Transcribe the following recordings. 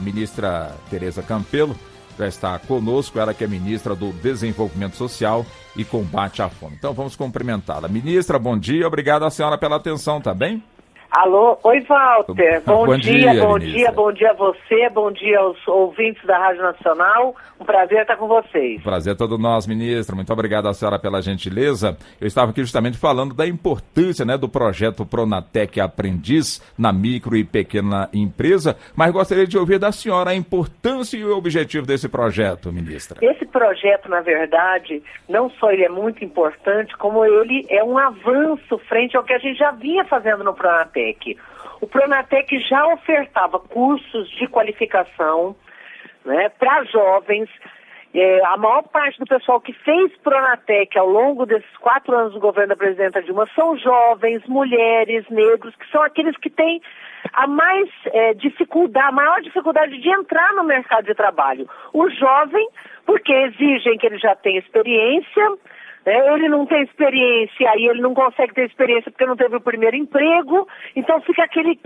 Ministra Tereza Campelo já está conosco, ela que é ministra do Desenvolvimento Social e Combate à Fome. Então vamos cumprimentá-la. Ministra, bom dia, obrigado à senhora pela atenção, tá bem? Alô, oi Walter, bom, bom dia, dia, bom dia, bom dia a você, bom dia aos ouvintes da Rádio Nacional, um prazer estar com vocês. Prazer todo nosso, ministra, muito obrigado à senhora pela gentileza. Eu estava aqui justamente falando da importância né, do projeto Pronatec Aprendiz na micro e pequena empresa, mas gostaria de ouvir da senhora a importância e o objetivo desse projeto, ministra. Esse projeto, na verdade, não só ele é muito importante, como ele é um avanço frente ao que a gente já vinha fazendo no Pronatec. Pronatec. O Pronatec já ofertava cursos de qualificação né, para jovens. É, a maior parte do pessoal que fez Pronatec ao longo desses quatro anos do governo da presidenta Dilma são jovens, mulheres, negros, que são aqueles que têm a mais é, dificuldade, a maior dificuldade de entrar no mercado de trabalho. O jovem, porque exigem que ele já tenha experiência, é, ele não tem experiência, aí ele não consegue ter experiência porque não teve o primeiro emprego, então fica aquele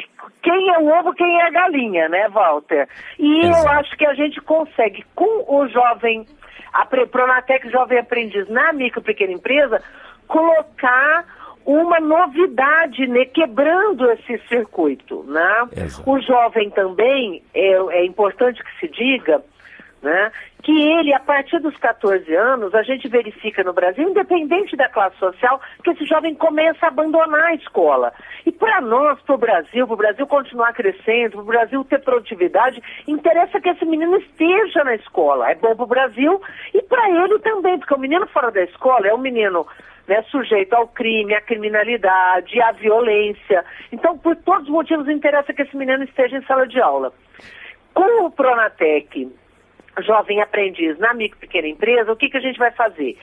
quem é o ovo, quem é a galinha, né, Walter? E Exato. eu acho que a gente consegue, com o jovem, a Pronatec Jovem Aprendiz na micro e pequena empresa, colocar uma novidade, né, quebrando esse circuito, né? O jovem também, é, é importante que se diga, né? Que ele, a partir dos 14 anos, a gente verifica no Brasil, independente da classe social, que esse jovem começa a abandonar a escola. E para nós, para o Brasil, para o Brasil continuar crescendo, para o Brasil ter produtividade, interessa que esse menino esteja na escola. É bom para o Brasil e para ele também, porque o menino fora da escola é um menino né, sujeito ao crime, à criminalidade, à violência. Então, por todos os motivos, interessa que esse menino esteja em sala de aula. Com o Pronatec jovem aprendiz na micro pequena empresa, o que, que a gente vai fazer?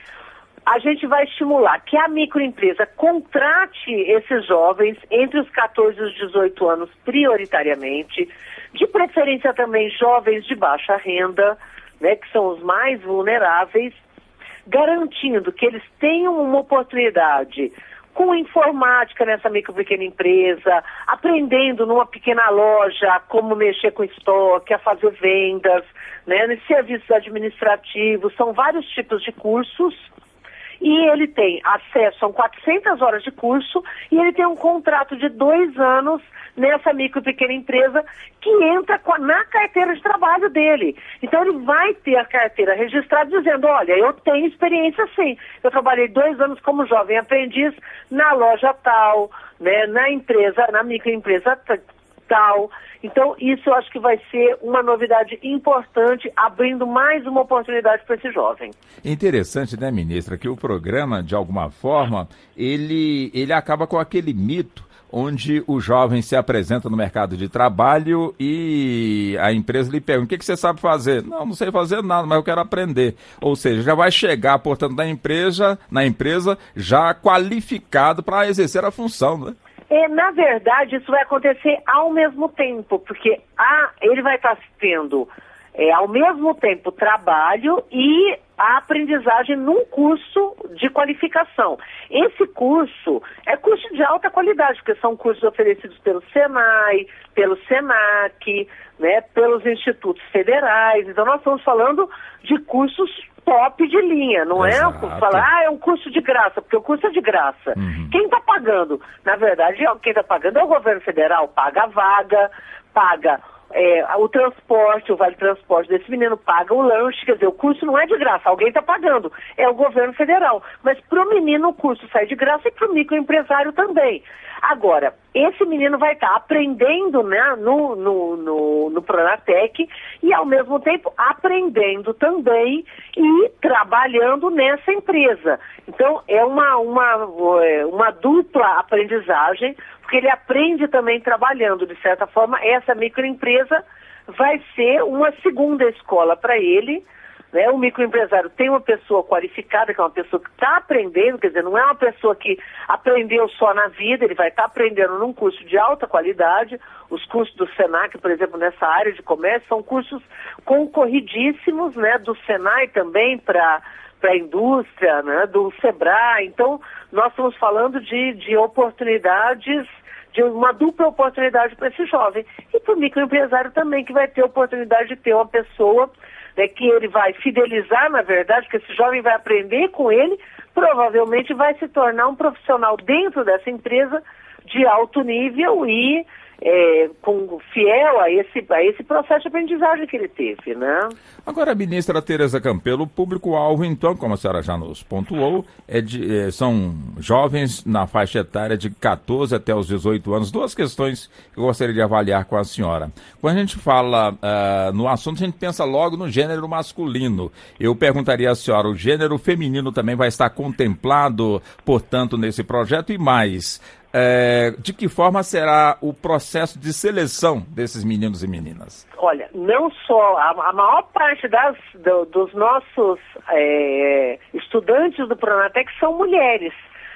A gente vai estimular que a microempresa contrate esses jovens entre os 14 e os 18 anos prioritariamente, de preferência também jovens de baixa renda, né, que são os mais vulneráveis, garantindo que eles tenham uma oportunidade com informática nessa micro pequena empresa, aprendendo numa pequena loja como mexer com estoque, a fazer vendas, né, serviços administrativos, são vários tipos de cursos. E ele tem acesso a 400 horas de curso e ele tem um contrato de dois anos nessa micro e pequena empresa que entra na carteira de trabalho dele. Então ele vai ter a carteira registrada dizendo, olha, eu tenho experiência sim. Eu trabalhei dois anos como jovem aprendiz na loja tal, né, na empresa, na microempresa tal. Então, isso eu acho que vai ser uma novidade importante, abrindo mais uma oportunidade para esse jovem. Interessante, né, ministra, que o programa, de alguma forma, ele, ele acaba com aquele mito onde o jovem se apresenta no mercado de trabalho e a empresa lhe pergunta: o que, que você sabe fazer? Não, não sei fazer nada, mas eu quero aprender. Ou seja, já vai chegar, portanto, na empresa, na empresa já qualificado para exercer a função, né? É, na verdade, isso vai acontecer ao mesmo tempo, porque a, ele vai estar tendo é, ao mesmo tempo trabalho e a aprendizagem num curso de qualificação. Esse curso é curso de alta qualidade, porque são cursos oferecidos pelo SENAI, pelo SENAC, né, pelos institutos federais. Então nós estamos falando de cursos top de linha, não é Exato. é falar, ah, é um curso de graça, porque o curso é de graça. Uhum. Quem está pagando? Na verdade, quem está pagando é o governo federal, paga a vaga, paga é, o transporte, o vale transporte desse menino paga o lanche, quer dizer, o curso não é de graça, alguém está pagando, é o governo federal. Mas para o menino o curso sai de graça e para o microempresário também. Agora, esse menino vai estar tá aprendendo né, no, no, no, no Pronatec e, ao mesmo tempo, aprendendo também e trabalhando nessa empresa. Então, é uma, uma, é, uma dupla aprendizagem, porque ele aprende também trabalhando, de certa forma, essa microempresa vai ser uma segunda escola para ele, né? O microempresário tem uma pessoa qualificada, que é uma pessoa que está aprendendo, quer dizer, não é uma pessoa que aprendeu só na vida, ele vai estar tá aprendendo num curso de alta qualidade. Os cursos do SENAC, por exemplo, nessa área de comércio, são cursos concorridíssimos, né? Do SENAI também para para a indústria, né, do SEBRAE. Então, nós estamos falando de, de oportunidades de uma dupla oportunidade para esse jovem. E para o microempresário também, que vai ter a oportunidade de ter uma pessoa né, que ele vai fidelizar, na verdade, que esse jovem vai aprender com ele, provavelmente vai se tornar um profissional dentro dessa empresa de alto nível e é, com, fiel a esse, a esse processo de aprendizagem que ele teve, né? Agora, ministra Tereza Campelo, o público-alvo, então, como a senhora já nos pontuou, é de, é, são jovens na faixa etária de 14 até os 18 anos. Duas questões que eu gostaria de avaliar com a senhora. Quando a gente fala uh, no assunto, a gente pensa logo no gênero masculino. Eu perguntaria à senhora, o gênero feminino também vai estar contemplado, portanto, nesse projeto? E mais, é, de que forma será o processo de seleção desses meninos e meninas? Olha, não só a, a maior parte das, do, dos nossos é, estudantes do Pronatec são mulheres.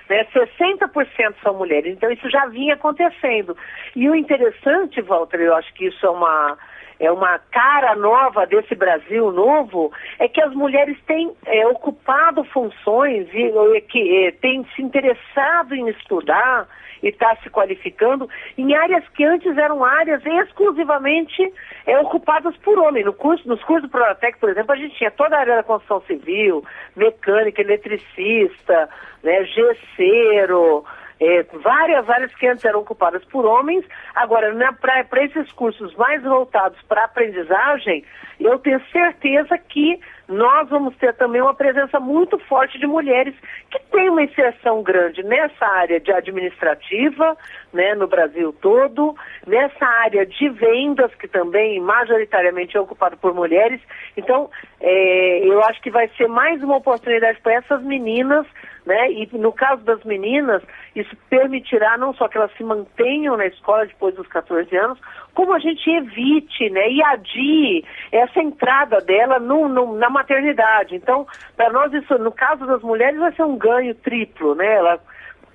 Né, 60% são mulheres, então isso já vinha acontecendo. E o interessante, Walter, eu acho que isso é uma, é uma cara nova desse Brasil novo, é que as mulheres têm é, ocupado funções e, e que é, têm se interessado em estudar e está se qualificando em áreas que antes eram áreas exclusivamente é, ocupadas por homens. No curso, nos cursos do Pronatec, por exemplo, a gente tinha toda a área da construção civil, mecânica, eletricista, né, gesseiro, é, várias áreas que antes eram ocupadas por homens, agora para esses cursos mais voltados para aprendizagem, eu tenho certeza que nós vamos ter também uma presença muito forte de mulheres que têm uma inserção grande nessa área de administrativa, né, no Brasil todo, nessa área de vendas, que também majoritariamente é ocupada por mulheres. Então, é, eu acho que vai ser mais uma oportunidade para essas meninas né? E no caso das meninas, isso permitirá não só que elas se mantenham na escola depois dos 14 anos, como a gente evite, né, e adie essa entrada dela no, no, na maternidade. Então, para nós isso, no caso das mulheres, vai ser um ganho triplo, né? Ela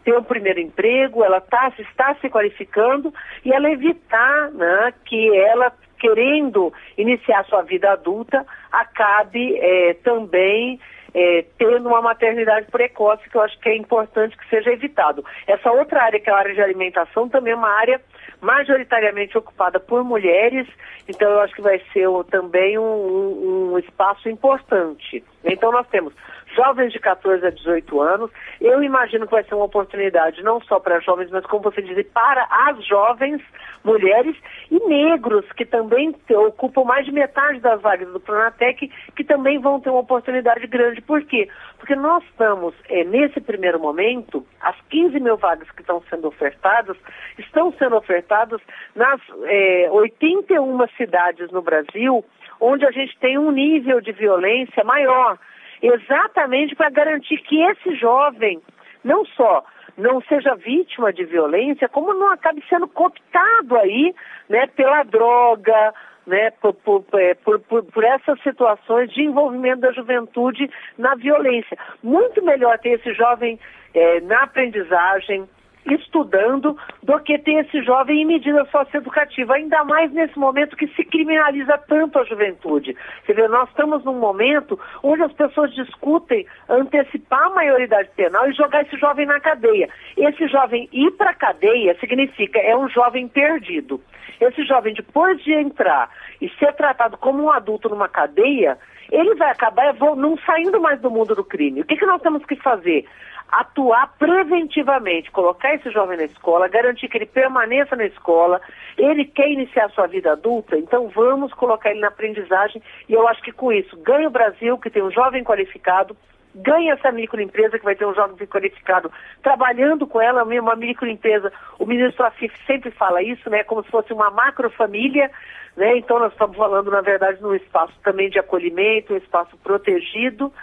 ter um primeiro emprego, ela tá, está se qualificando e ela evitar né, que ela querendo iniciar sua vida adulta acabe é, também é, tendo uma maternidade precoce, que eu acho que é importante que seja evitado. Essa outra área, que é a área de alimentação, também é uma área majoritariamente ocupada por mulheres, então eu acho que vai ser também um, um, um espaço importante. Então nós temos jovens de 14 a 18 anos. Eu imagino que vai ser uma oportunidade não só para jovens, mas como você diz, para as jovens mulheres e negros, que também ocupam mais de metade das vagas do Pronatec, que também vão ter uma oportunidade grande. Por quê? Porque nós estamos, é, nesse primeiro momento, as 15 mil vagas que estão sendo ofertadas, estão sendo ofertadas nas é, 81 cidades no Brasil, onde a gente tem um nível de violência maior exatamente para garantir que esse jovem não só não seja vítima de violência, como não acabe sendo cooptado aí, né, pela droga, né, por, por, é, por, por, essas situações de envolvimento da juventude na violência. Muito melhor ter esse jovem é, na aprendizagem, estudando do que ter esse jovem em medida socioeducativa, ainda mais nesse momento que se criminaliza tanto a juventude. Você vê, nós estamos num momento onde as pessoas discutem antecipar a maioridade penal e jogar esse jovem na cadeia. Esse jovem ir para a cadeia significa é um jovem perdido. Esse jovem, depois de entrar e ser tratado como um adulto numa cadeia, ele vai acabar não saindo mais do mundo do crime. O que, que nós temos que fazer? Atuar preventivamente, colocar esse jovem na escola, garantir que ele permaneça na escola, ele quer iniciar sua vida adulta, então vamos colocar ele na aprendizagem e eu acho que com isso ganha o Brasil, que tem um jovem qualificado, ganha essa microempresa que vai ter um jovem qualificado trabalhando com ela, uma microempresa, o ministro Afif sempre fala isso, né, como se fosse uma macrofamília, né, então nós estamos falando, na verdade, num espaço também de acolhimento, um espaço protegido,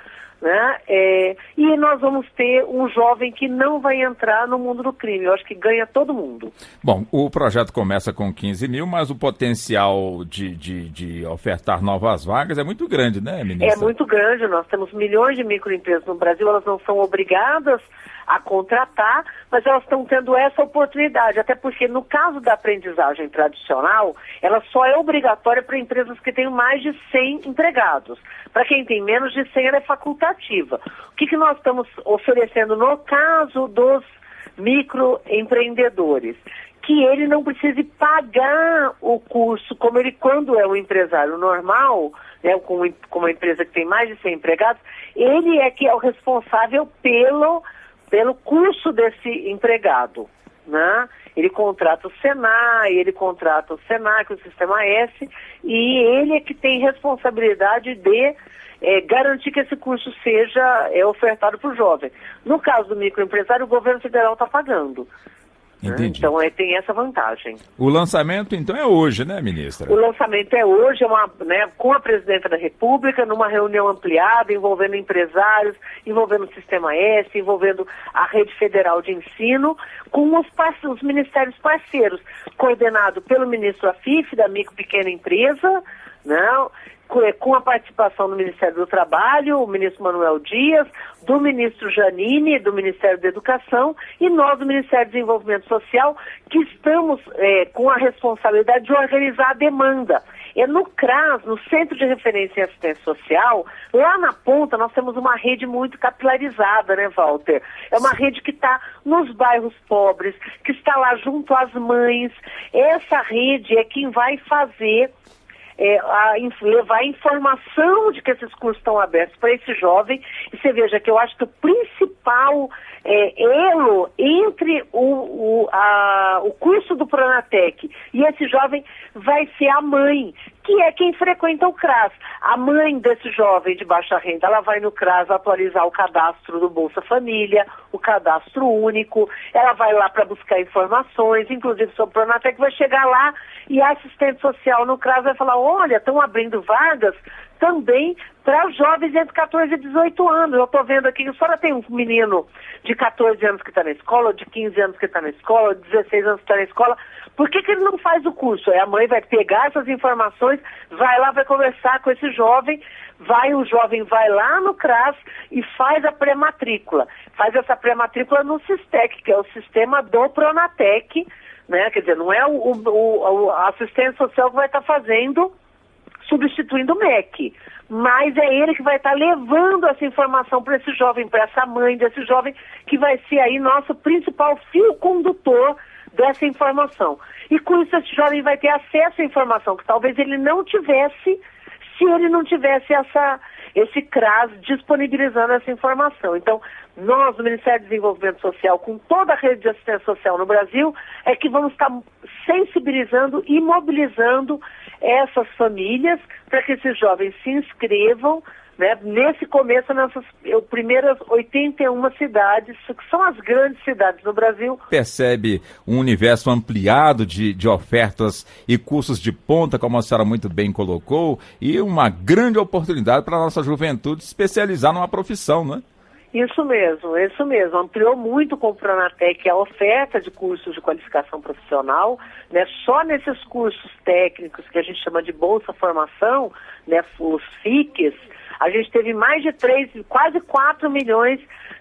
né? É, e nós vamos ter um jovem que não vai entrar no mundo do crime. Eu acho que ganha todo mundo. Bom, o projeto começa com 15 mil, mas o potencial de, de, de ofertar novas vagas é muito grande, né, ministra? É muito grande. Nós temos milhões de microempresas no Brasil, elas não são obrigadas a contratar, mas elas estão tendo essa oportunidade, até porque no caso da aprendizagem tradicional, ela só é obrigatória para empresas que têm mais de 100 empregados. Para quem tem menos de 100, ela é facultativa. O que, que nós estamos oferecendo no caso dos microempreendedores? que ele não precise pagar o curso, como ele, quando é um empresário normal, né, com, com uma empresa que tem mais de 100 empregados, ele é que é o responsável pelo, pelo curso desse empregado. Né? Ele contrata o Senai, ele contrata o Senac, o Sistema S, e ele é que tem responsabilidade de é, garantir que esse curso seja é, ofertado para o jovem. No caso do microempresário, o governo federal está pagando. Né? Entendi. Então é, tem essa vantagem. O lançamento então é hoje, né, ministra? O lançamento é hoje, é uma, né, com a presidenta da República, numa reunião ampliada, envolvendo empresários, envolvendo o Sistema S, envolvendo a rede federal de ensino, com os, os ministérios parceiros, coordenado pelo ministro Afif, da micro pequena empresa, não, é, com a participação do Ministério do Trabalho, o ministro Manuel Dias, do ministro Janine, do Ministério da Educação, e nós do Ministério do Desenvolvimento Social, que estamos é, com a responsabilidade de organizar a demanda. É no CRAS, no Centro de Referência em Assistência Social, lá na ponta nós temos uma rede muito capilarizada, né, Walter? É uma rede que está nos bairros pobres, que está lá junto às mães. Essa rede é quem vai fazer é, a, levar a informação de que esses cursos estão abertos para esse jovem. E você veja que eu acho que o principal é, elo entre o, o, a, o curso do Pronatec e esse jovem vai ser a mãe, que é quem frequenta o CRAS. A mãe desse jovem de baixa renda, ela vai no CRAS atualizar o cadastro do Bolsa Família, o cadastro único, ela vai lá para buscar informações, inclusive sobre o Pronatec, vai chegar lá e a assistente social no CRAS vai falar, olha, estão abrindo vagas também para jovens entre 14 e 18 anos. Eu estou vendo aqui, a senhora tem um menino de 14 anos que está na escola, de 15 anos que está na escola, de 16 anos que está na escola. Por que, que ele não faz o curso? Aí a mãe vai pegar essas informações, vai lá, vai conversar com esse jovem, vai, o jovem vai lá no CRAS e faz a pré-matrícula. Faz essa pré-matrícula no SISTEC, que é o sistema do Pronatec, né? Quer dizer, não é o, o, a assistência social que vai estar tá fazendo substituindo o MEC. Mas é ele que vai estar levando essa informação para esse jovem, para essa mãe desse jovem, que vai ser aí nosso principal fio condutor dessa informação. E com isso esse jovem vai ter acesso à informação que talvez ele não tivesse se ele não tivesse essa, esse CRAS disponibilizando essa informação. Então, nós, do Ministério do Desenvolvimento Social, com toda a rede de assistência social no Brasil, é que vamos estar sensibilizando e mobilizando essas famílias para que esses jovens se inscrevam né, nesse começo, nessas primeiras 81 cidades, que são as grandes cidades do Brasil. Percebe um universo ampliado de, de ofertas e cursos de ponta, como a senhora muito bem colocou, e uma grande oportunidade para a nossa juventude se especializar numa profissão, não é? Isso mesmo, isso mesmo. Ampliou muito com o Pronatec a oferta de cursos de qualificação profissional, né? Só nesses cursos técnicos que a gente chama de Bolsa Formação, né? Os FICs, a gente teve mais de 3, quase 4 milhões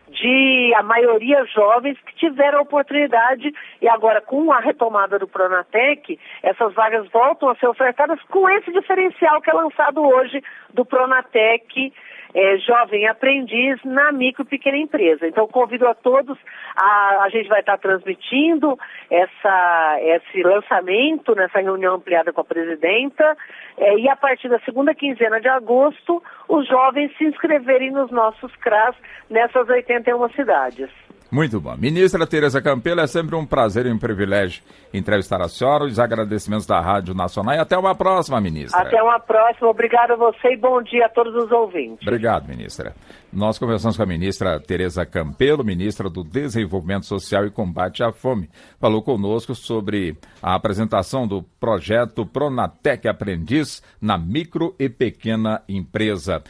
de, a maioria jovens, que tiveram a oportunidade. E agora com a retomada do Pronatec, essas vagas voltam a ser ofertadas com esse diferencial que é lançado hoje do Pronatec é, jovem aprendiz na micro e pequena empresa. Então convido a todos, a, a gente vai estar transmitindo essa, esse lançamento nessa reunião ampliada com a presidenta é, e a partir da segunda quinzena de agosto os jovens se inscreverem nos nossos CRAS nessas 81 cidades. Muito bom. Ministra Tereza Campelo, é sempre um prazer e um privilégio entrevistar a senhora. Os agradecimentos da Rádio Nacional e até uma próxima, ministra. Até uma próxima. Obrigado a você e bom dia a todos os ouvintes. Obrigado, ministra. Nós conversamos com a ministra Tereza Campelo, ministra do Desenvolvimento Social e Combate à Fome. Falou conosco sobre a apresentação do projeto Pronatec Aprendiz na micro e pequena empresa.